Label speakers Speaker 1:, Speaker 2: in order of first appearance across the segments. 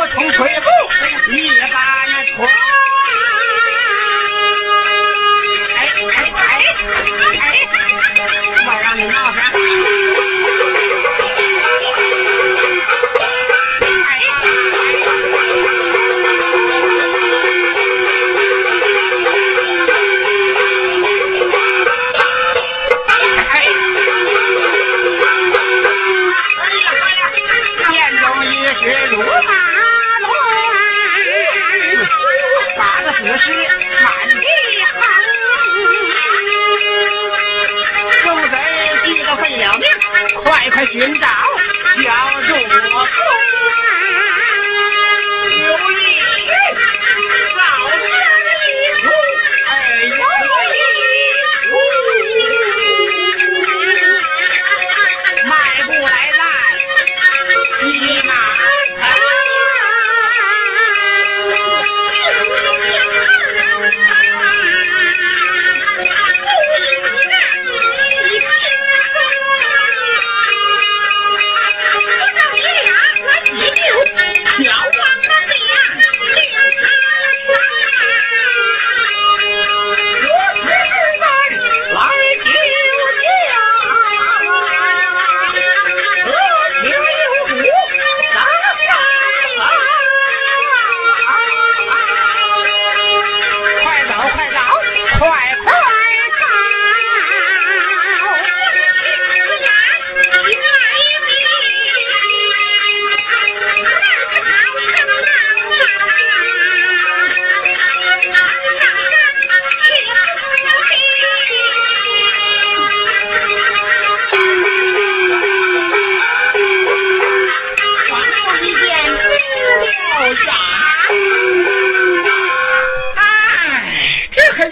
Speaker 1: 棒，如同水布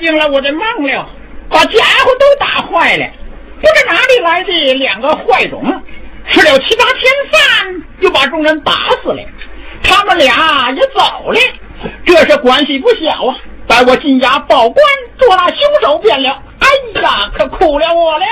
Speaker 1: 听了我的梦了，把家伙都打坏了。不知哪里来的两个坏种，吃了七八天饭，又把众人打死了。他们俩也走了，这是关系不小啊！待我进衙报官，捉拿凶手便了。哎呀，可苦了我了！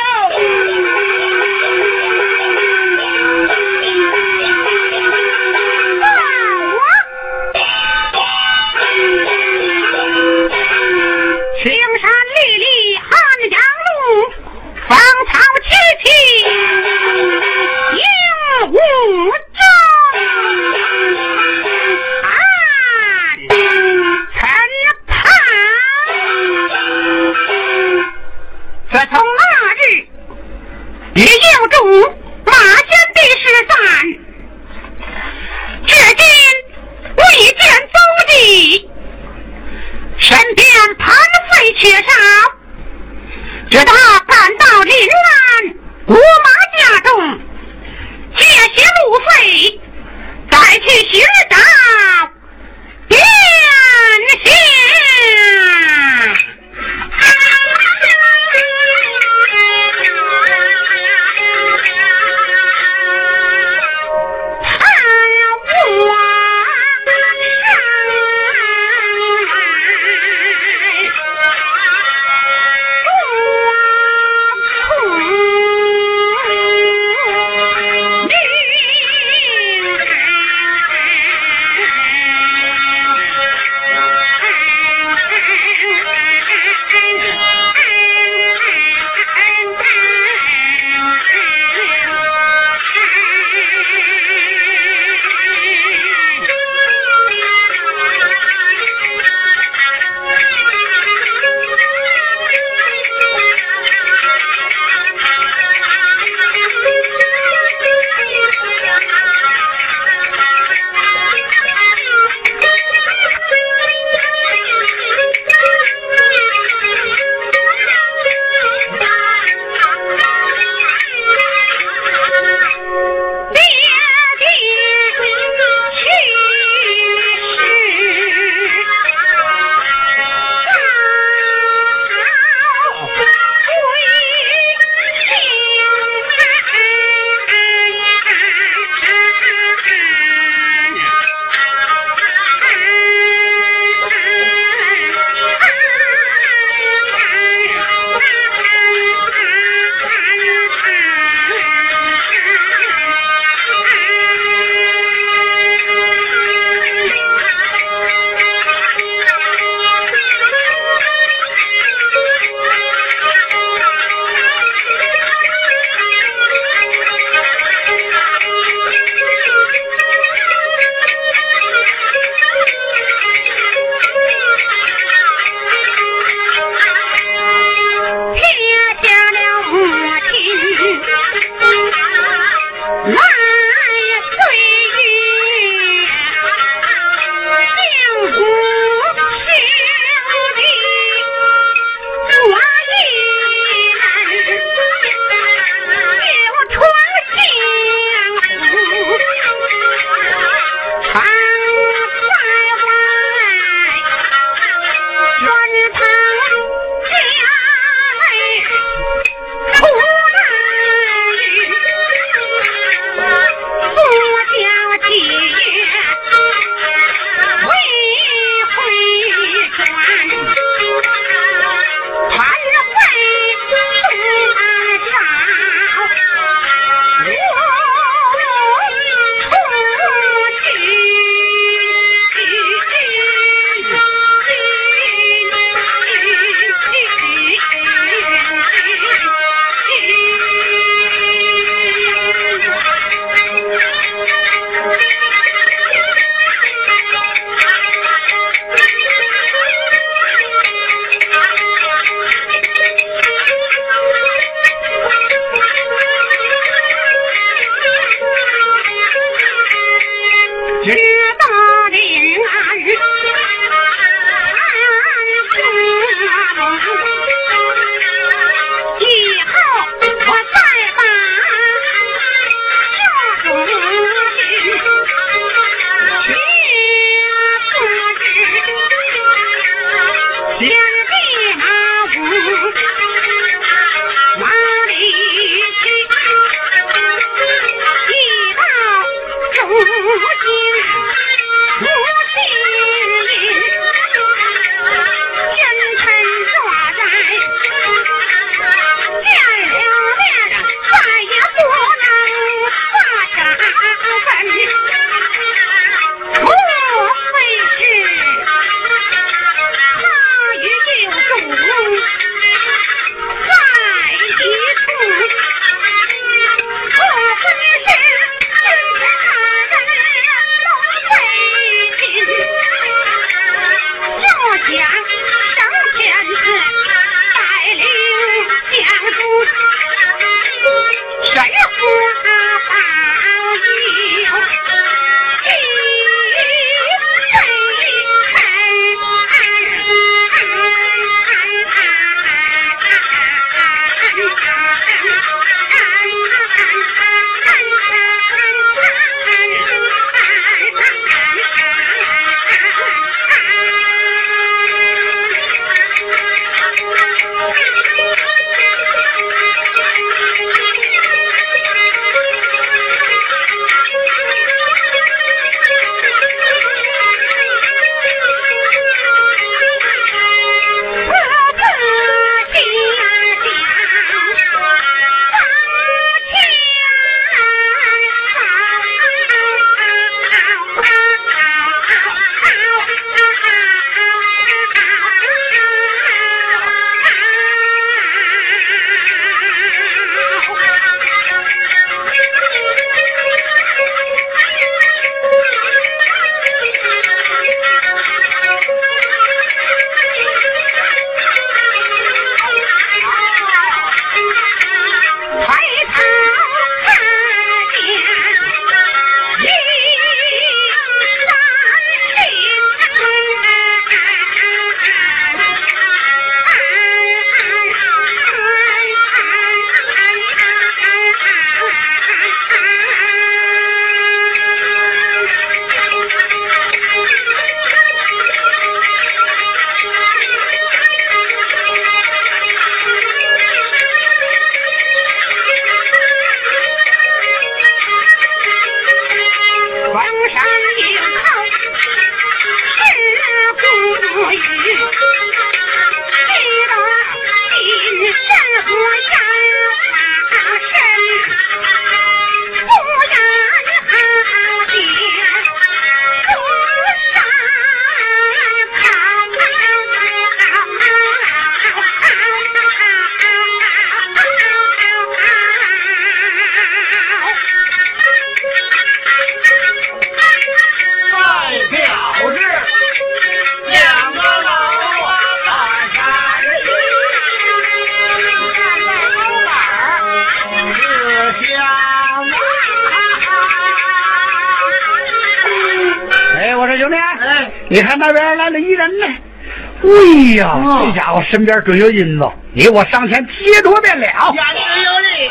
Speaker 2: 这家伙身边准有银子，你我上前接着便了。
Speaker 3: 家师有礼。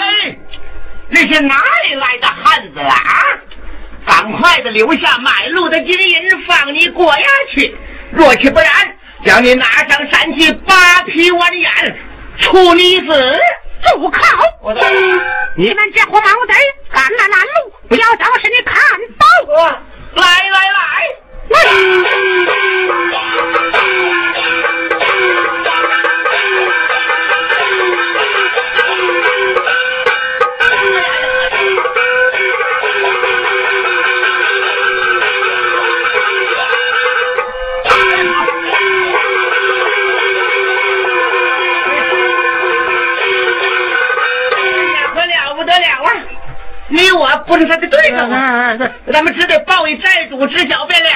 Speaker 3: 哎，这是哪里来的汉子啊？赶快的留下买路的金银，放你过衙去。若去不然，将你拿上山去，扒皮剜眼，处你死。
Speaker 1: 住口！你们不是
Speaker 3: 他的对手，咱们只得报以寨主知晓便了。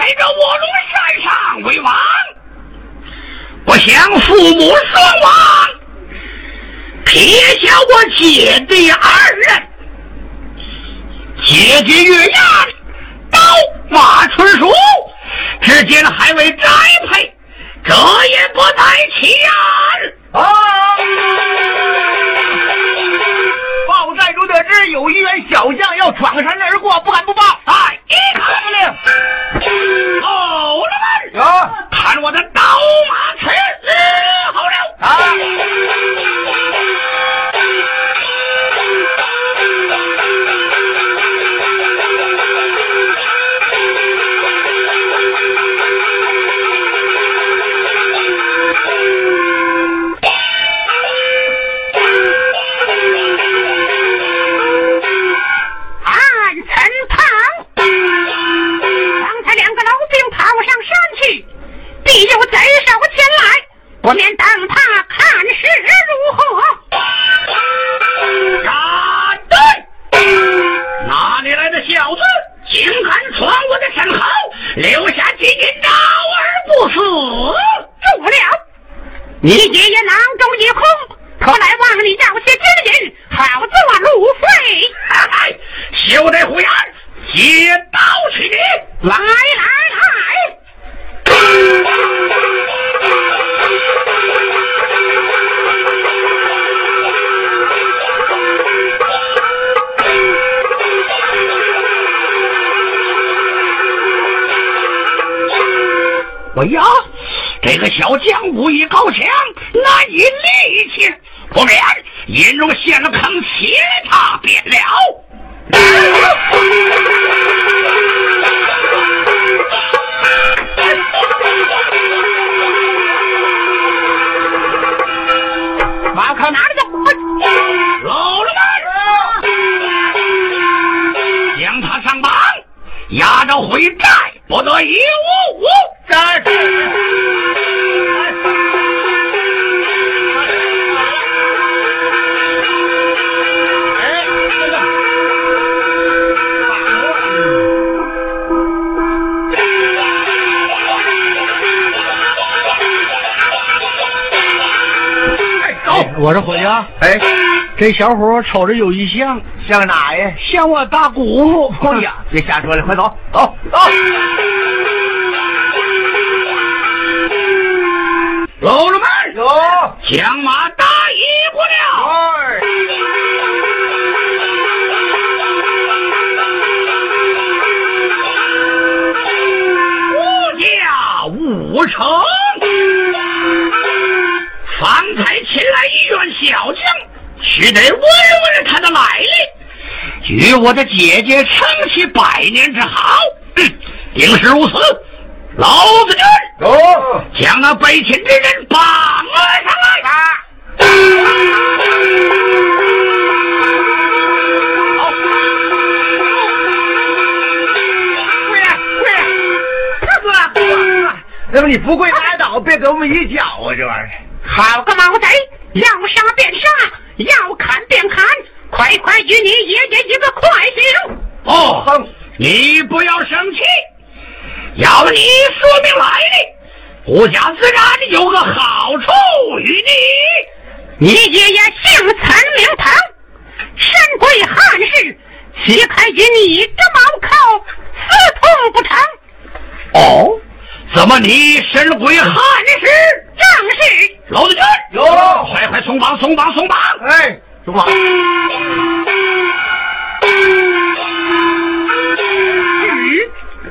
Speaker 3: 在这卧龙山上为王，不想父母双亡。撇下我姐弟二人，姐姐月牙刀马春书，只今还未栽培，这也不在其言。
Speaker 2: 啊！报寨主得知有一员小将要闯山而过，不敢不报。
Speaker 3: 哎，一口令，好了
Speaker 2: 们，啊，
Speaker 3: 看我的刀马刺好了
Speaker 2: 啊！
Speaker 1: 必有贼手前来，不免等他看是如何。
Speaker 3: 答对！哪里来的小子，竟敢闯我的身后，留下金银招而不死？
Speaker 1: 住了！你爷爷囊中一空，特来望你要些金银，好做路费。
Speaker 3: 哎，休得胡言！接刀去！
Speaker 1: 来来来！
Speaker 3: 哎呀，这个小将武艺高强，难以力气，不免引入陷了坑，其他便了。这小伙瞅着有一像，
Speaker 4: 像哪呀？
Speaker 3: 像我大姑父。
Speaker 4: 哎呀，别瞎说了，快走，走走。
Speaker 3: 老了们，
Speaker 4: 走，
Speaker 3: 将马须得问问他的来历，与我的姐姐称其百年之好。嗯，定是如此。老子军，
Speaker 4: 走，
Speaker 3: 将那被擒之人绑了上来。好，
Speaker 4: 跪呀跪呀，大哥，那么你不跪拉倒，别给我们一脚啊！这玩意儿，
Speaker 1: 好个毛贼！要杀便杀，要砍便砍，快快与你爷爷一个快刑！
Speaker 3: 哦，
Speaker 4: 哼，
Speaker 3: 你不要生气，要你说明来历，我家自然有个好处与你。
Speaker 1: 你爷爷姓陈名腾，身归汉室，岂肯与你这毛寇私通不成？
Speaker 3: 哦，怎么你身归汉室？
Speaker 1: 正是
Speaker 3: 老子军，
Speaker 4: 有
Speaker 3: 快快松绑，松绑，松绑！
Speaker 4: 哎，松绑！
Speaker 1: 嗯，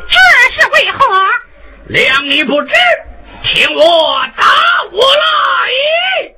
Speaker 1: 这是为何？
Speaker 3: 谅你不知，听我打我来。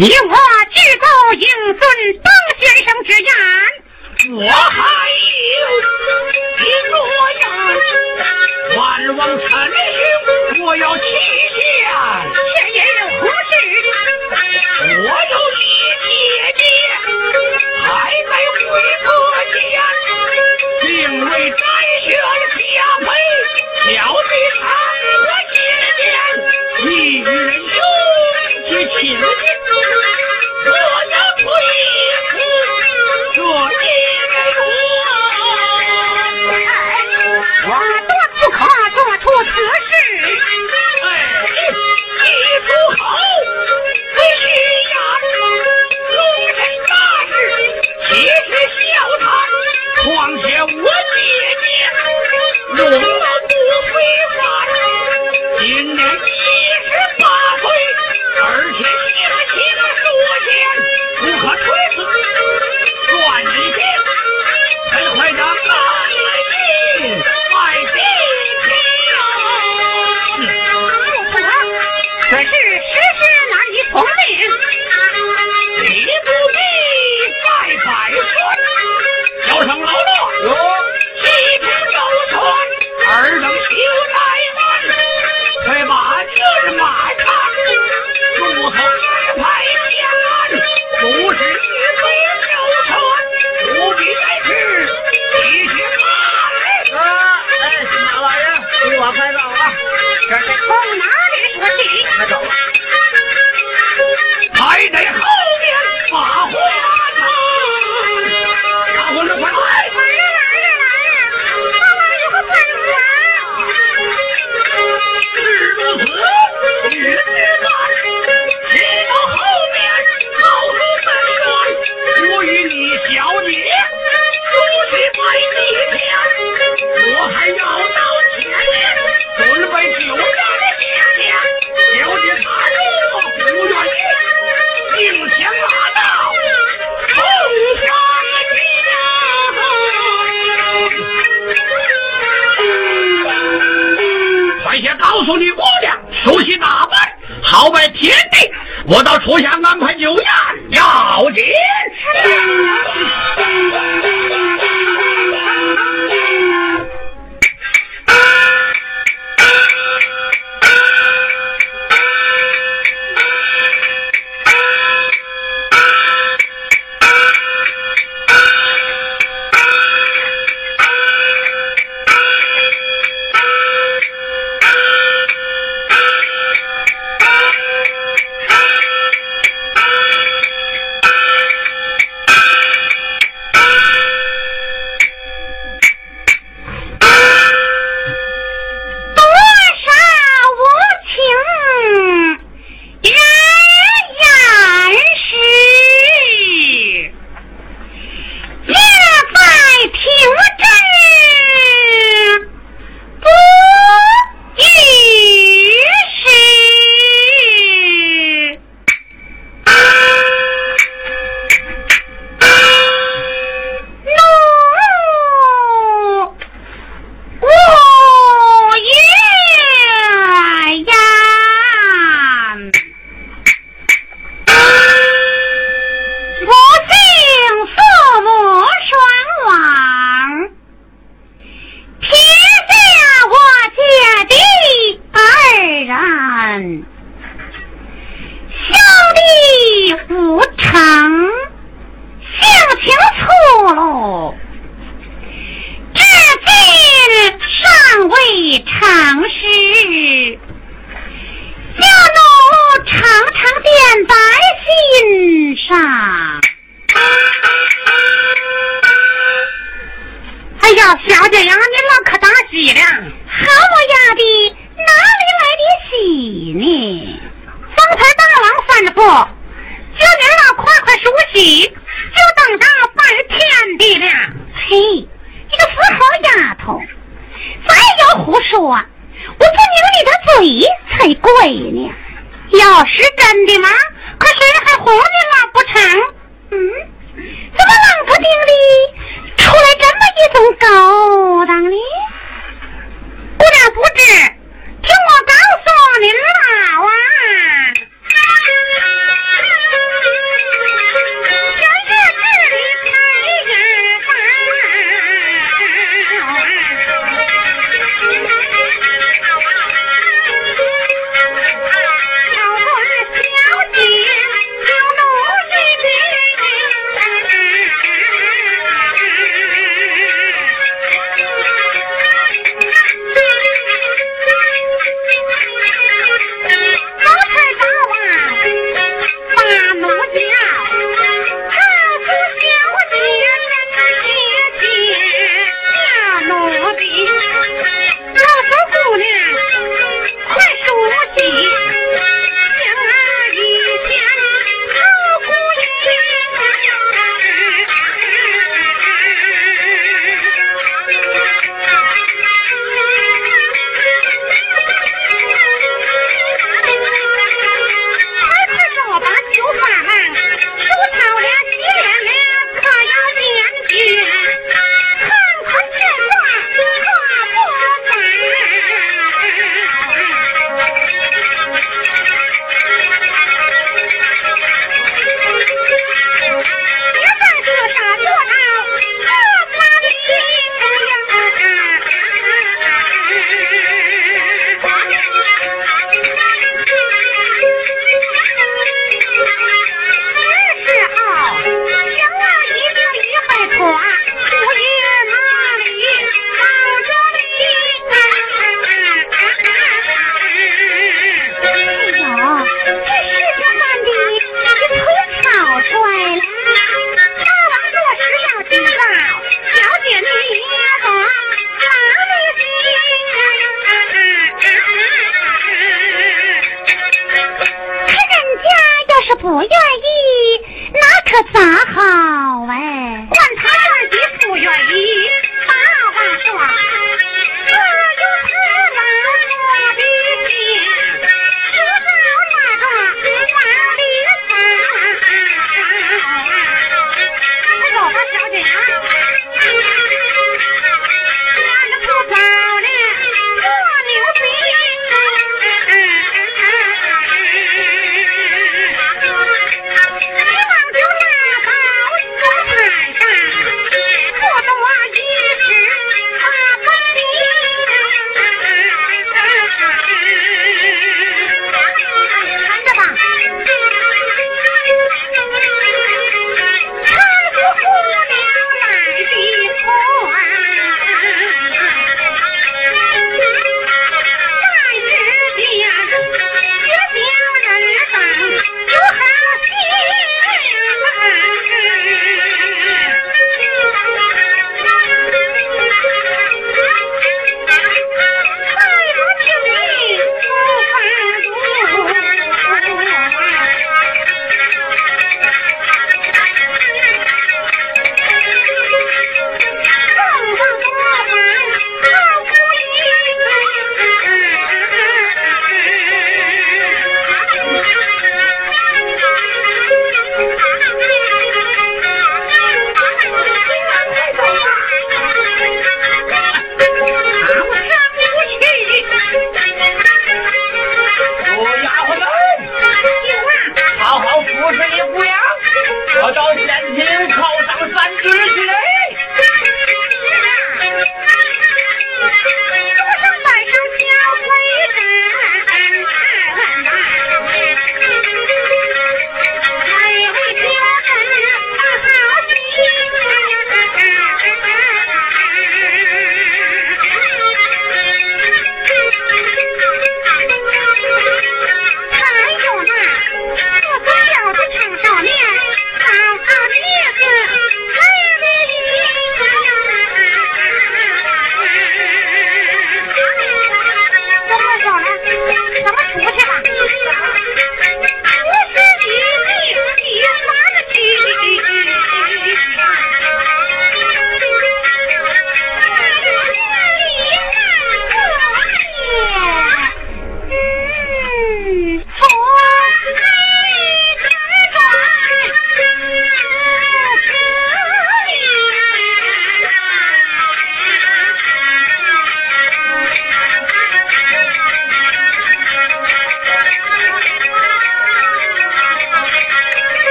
Speaker 3: 你我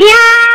Speaker 1: 家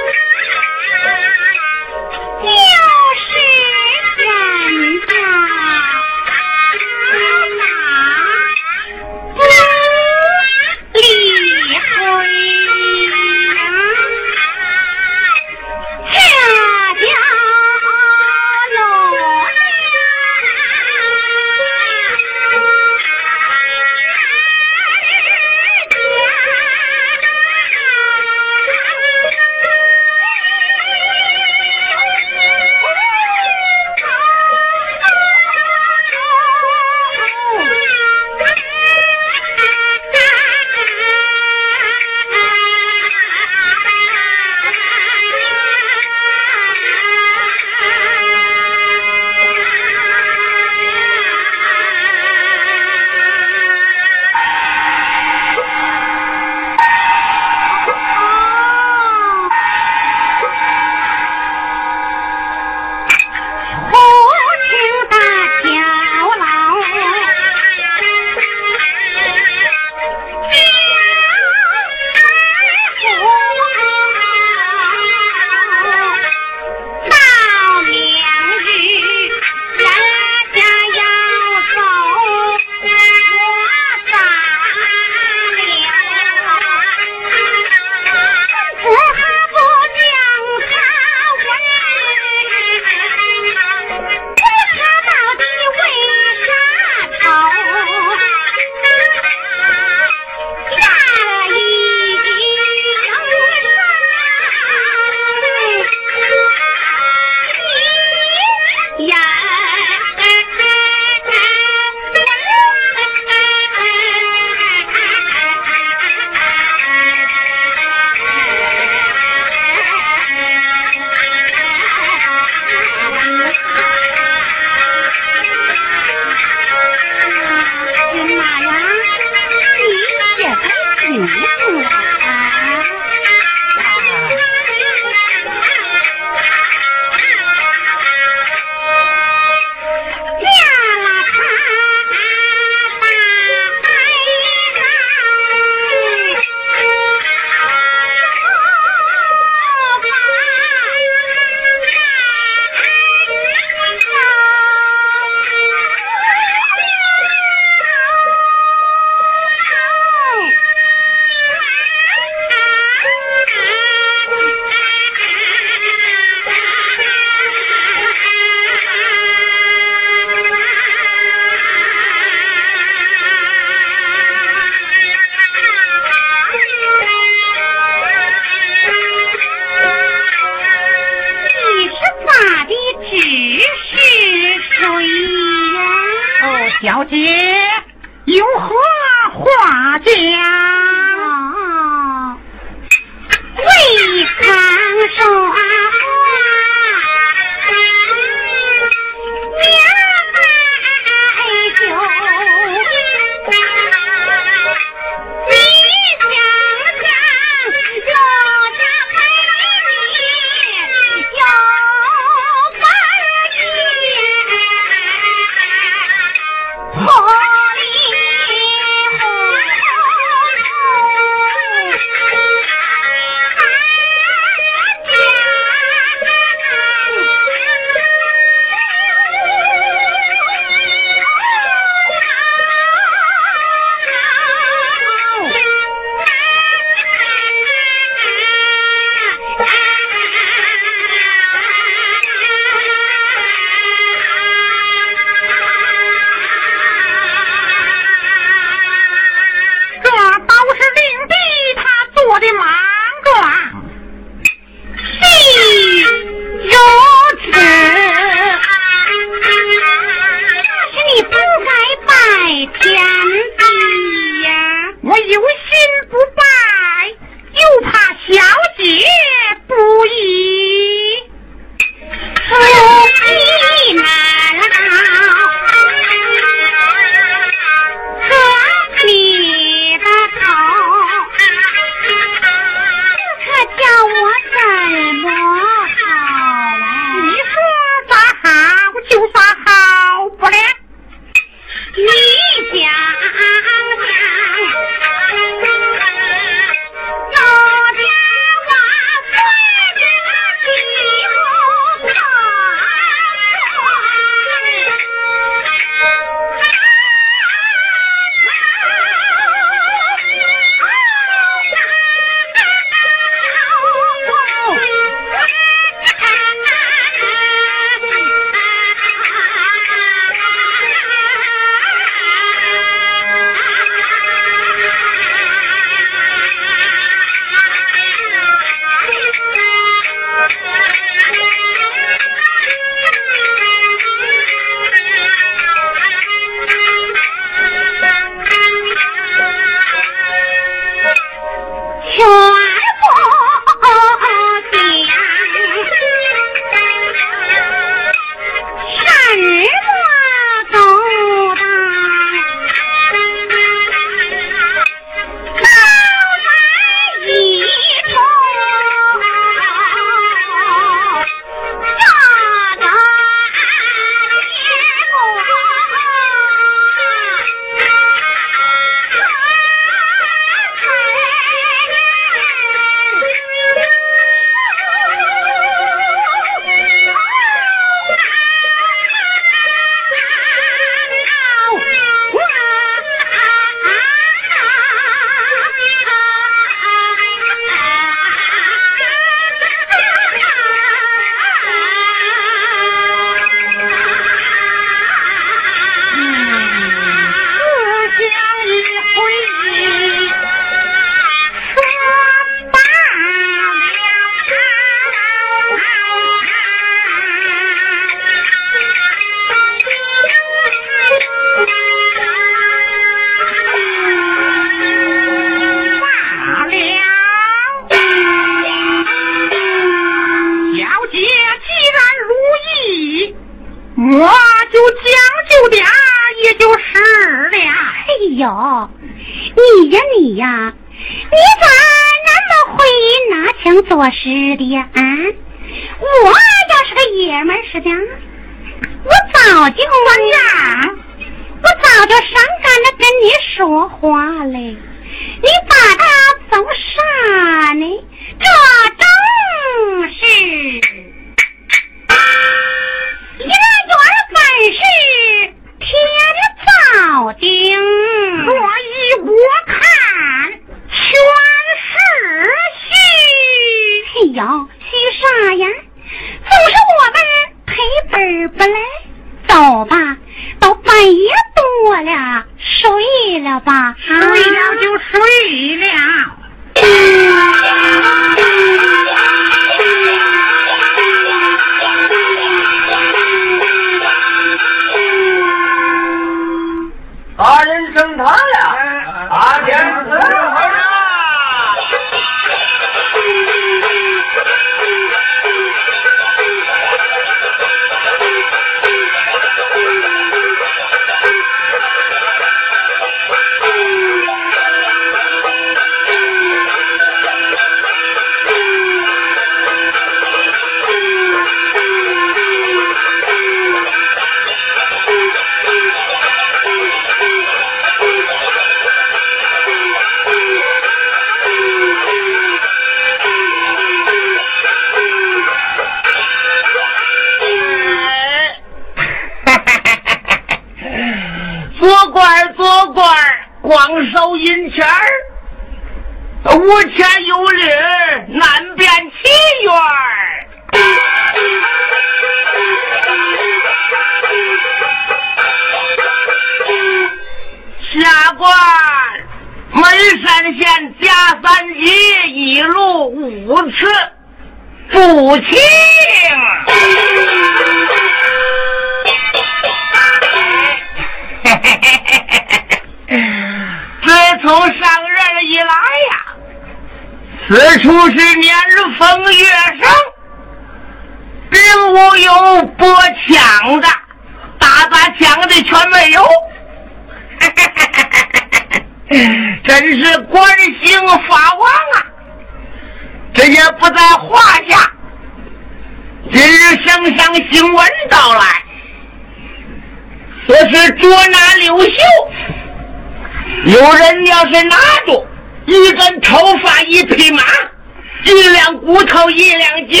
Speaker 5: 两骨头、一两斤，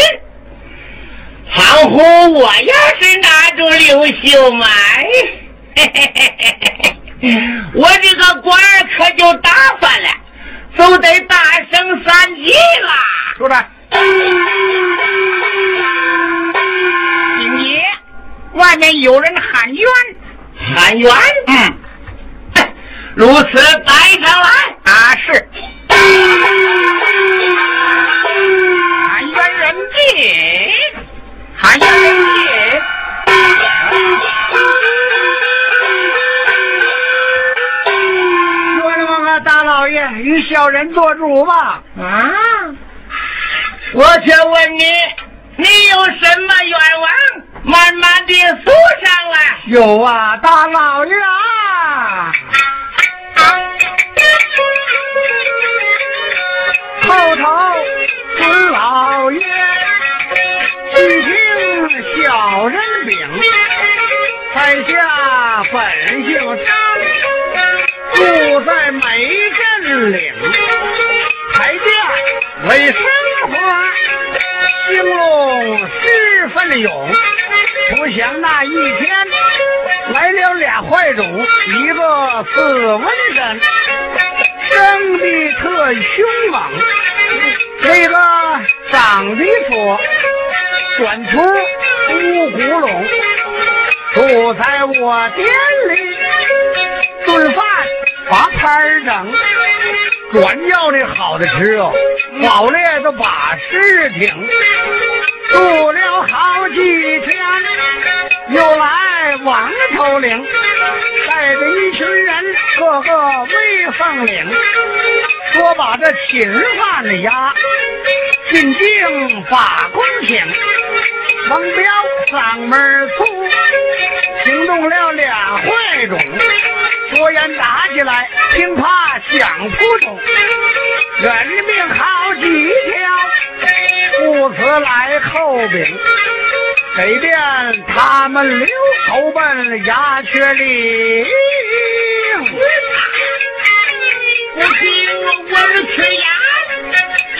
Speaker 5: 倘乎我要是拿住刘秀嘛，嘿嘿嘿嘿嘿。我这个官儿可就打翻了，就得大升三级了。
Speaker 4: 说着，今夜外面有人喊冤，
Speaker 5: 喊冤。
Speaker 4: 嗯，
Speaker 5: 如此摆上来。
Speaker 4: 啊是，冤人进，喊冤人进。
Speaker 2: 说什么啊，大老爷，与小人做主吧。
Speaker 4: 啊，
Speaker 5: 我却问你，你有什么愿望？慢慢的诉上来。
Speaker 2: 有啊，大老爷啊，后头尊老爷，细一听小人禀，在下本姓张，住在梅镇岭，台下为生活，兴隆十分勇。不想那一天来了俩坏种，一个是文人，生的特凶猛；那个长得说短粗乌骨龙，住在我店里，顿饭把摊儿整，管要的好的吃哦，饱了都把事挺。住了好几天，又来王头领，带着一群人，个个威风凛，说把这侵犯的呀进京把公请，王彪嗓门粗，惊动了俩坏种，说言打起来，听怕响扑通，人命好几条，故此来后禀，给便他们留投奔鸦雀岭。
Speaker 5: 我听我儿缺牙，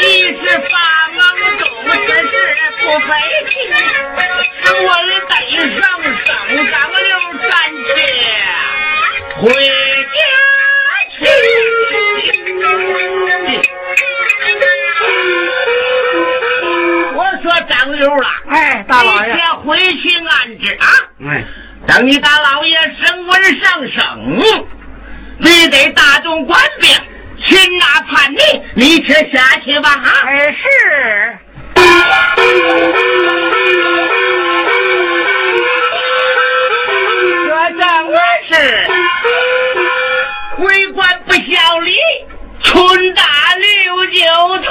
Speaker 5: 一是发懵懂，这事不费劲，是我儿得上省长刘三去回家去。我说张六了，
Speaker 2: 哎，大老爷
Speaker 5: 你，先回去安置啊。
Speaker 2: 哎，
Speaker 5: 等你大老爷升官上升，你得大动官兵，擒拿叛逆，你且下去吧啊！
Speaker 2: 哎是。
Speaker 5: 这正是为官不效力，春打六九头。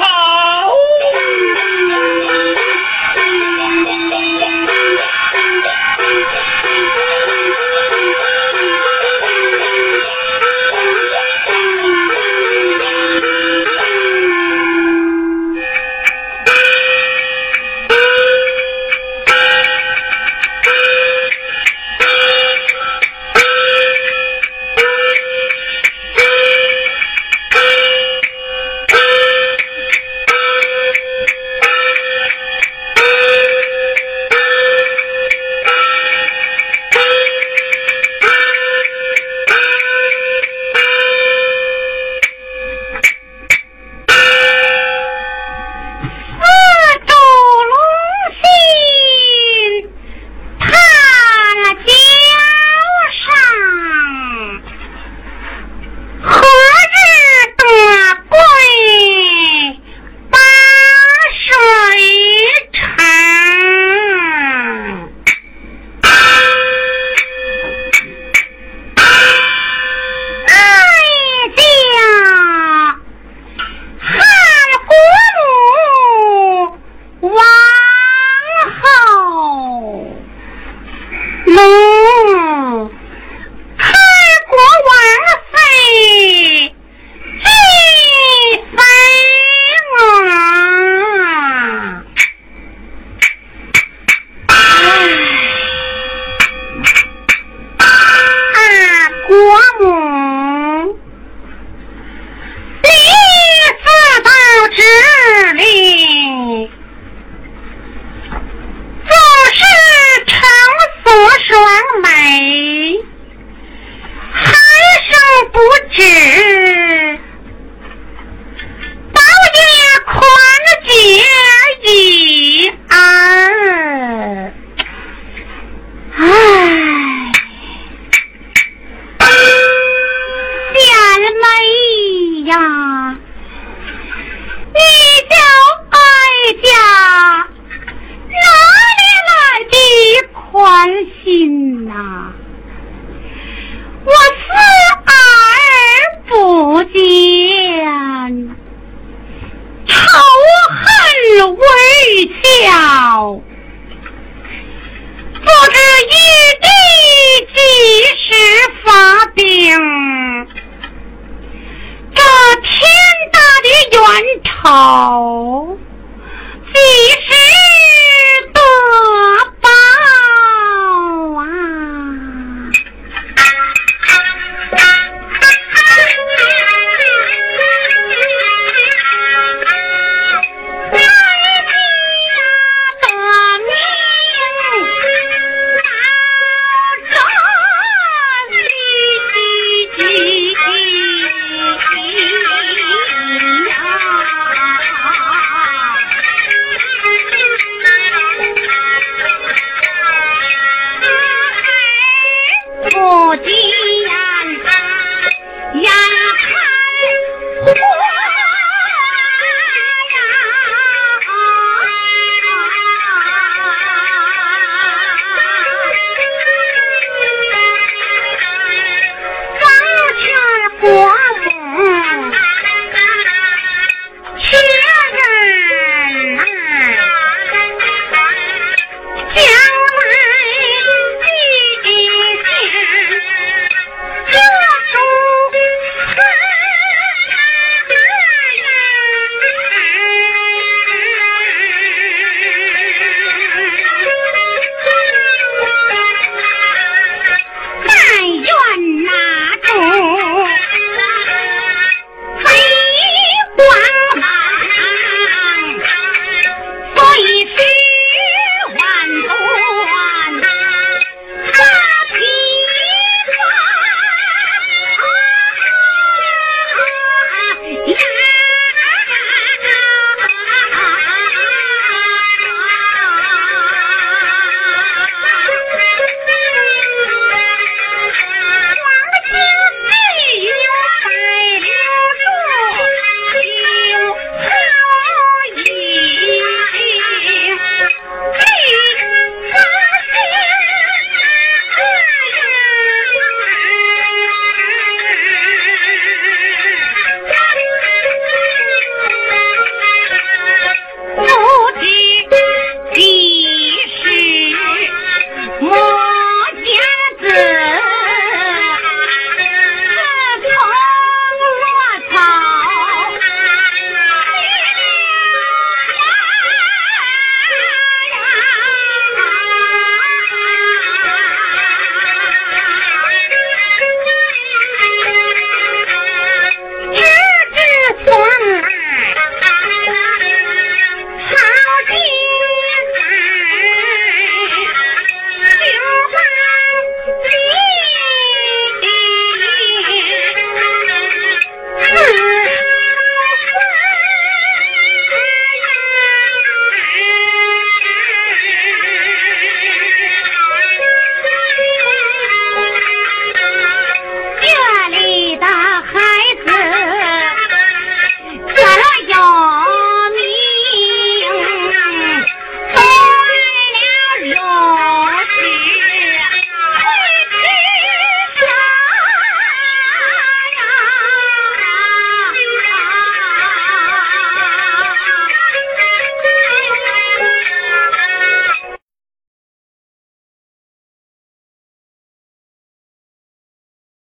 Speaker 1: 哦，